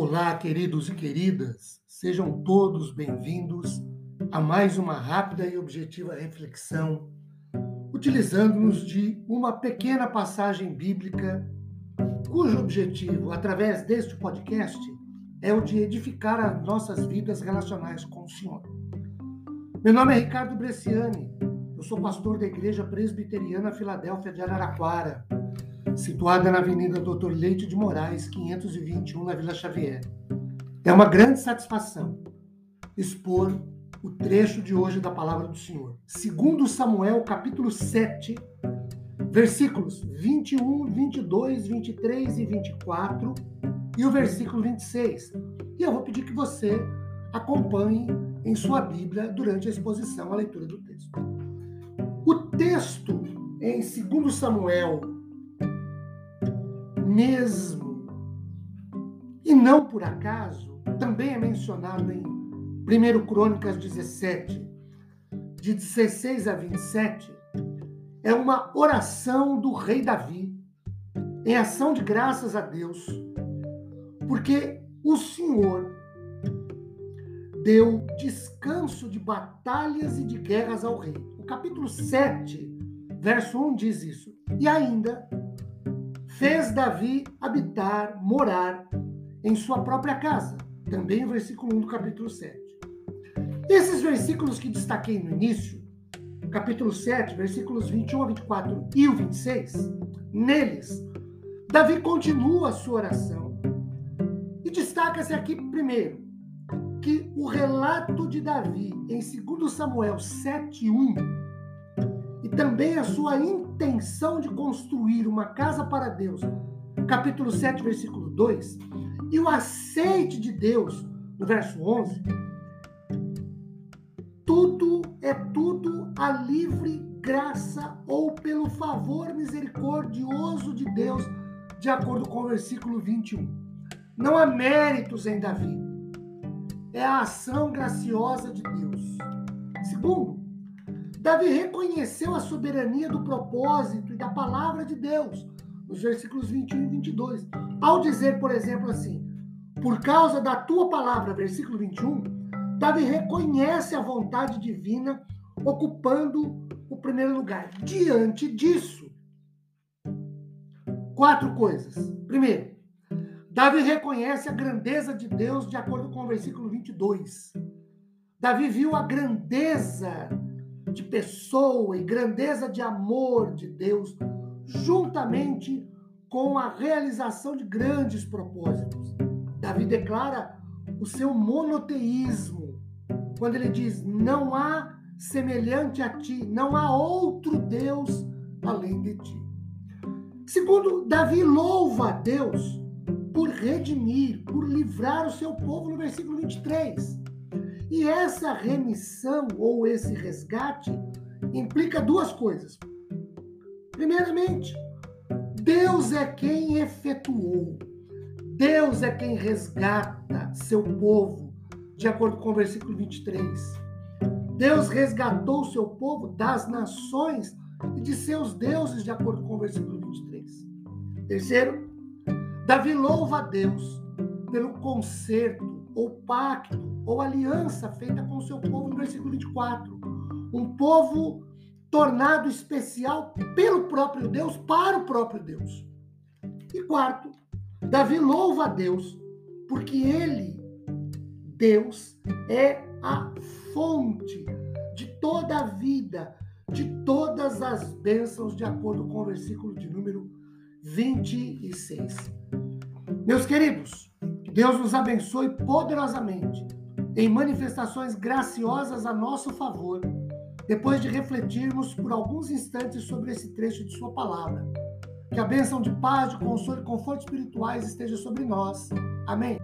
Olá, queridos e queridas, sejam todos bem-vindos a mais uma rápida e objetiva reflexão, utilizando-nos de uma pequena passagem bíblica, cujo objetivo, através deste podcast, é o de edificar as nossas vidas relacionais com o Senhor. Meu nome é Ricardo Bresciani, eu sou pastor da Igreja Presbiteriana Filadélfia de Araraquara situada na Avenida Doutor Leite de Moraes, 521, na Vila Xavier. É uma grande satisfação expor o trecho de hoje da palavra do Senhor. Segundo Samuel, capítulo 7, versículos 21, 22, 23 e 24 e o versículo 26. E eu vou pedir que você acompanhe em sua Bíblia durante a exposição, a leitura do texto. O texto em 2 Samuel mesmo. E não por acaso, também é mencionado em 1 Crônicas 17, de 16 a 27, é uma oração do rei Davi, em ação de graças a Deus, porque o Senhor deu descanso de batalhas e de guerras ao rei. O capítulo 7, verso 1 diz isso. E ainda fez Davi habitar, morar em sua própria casa. Também o versículo 1 do capítulo 7. Esses versículos que destaquei no início, capítulo 7, versículos 21 a 24 e o 26, neles, Davi continua a sua oração e destaca-se aqui primeiro que o relato de Davi em 2 Samuel 7:1 e também a sua intenção de construir uma casa para Deus, capítulo 7, versículo 2, e o aceite de Deus, no verso 11, tudo é tudo a livre graça ou pelo favor misericordioso de Deus, de acordo com o versículo 21. Não há méritos em Davi. É a ação graciosa de Deus. Segundo, Davi reconheceu a soberania do propósito e da palavra de Deus, nos versículos 21 e 22. Ao dizer, por exemplo, assim: Por causa da tua palavra, versículo 21, Davi reconhece a vontade divina ocupando o primeiro lugar. Diante disso, quatro coisas. Primeiro, Davi reconhece a grandeza de Deus de acordo com o versículo 22. Davi viu a grandeza de pessoa e grandeza de amor de Deus, juntamente com a realização de grandes propósitos. Davi declara o seu monoteísmo, quando ele diz: Não há semelhante a ti, não há outro Deus além de ti. Segundo, Davi louva a Deus por redimir, por livrar o seu povo, no versículo 23. E essa remissão ou esse resgate implica duas coisas. Primeiramente, Deus é quem efetuou, Deus é quem resgata seu povo, de acordo com o versículo 23. Deus resgatou seu povo das nações e de seus deuses, de acordo com o versículo 23. Terceiro, Davi louva a Deus pelo conserto ou pacto, ou aliança feita com o seu povo, no versículo 24. Um povo tornado especial pelo próprio Deus, para o próprio Deus. E quarto, Davi louva a Deus, porque ele, Deus, é a fonte de toda a vida, de todas as bênçãos, de acordo com o versículo de número 26. Meus queridos, Deus nos abençoe poderosamente em manifestações graciosas a nosso favor, depois de refletirmos por alguns instantes sobre esse trecho de Sua palavra. Que a bênção de paz, de consolo e conforto espirituais esteja sobre nós. Amém.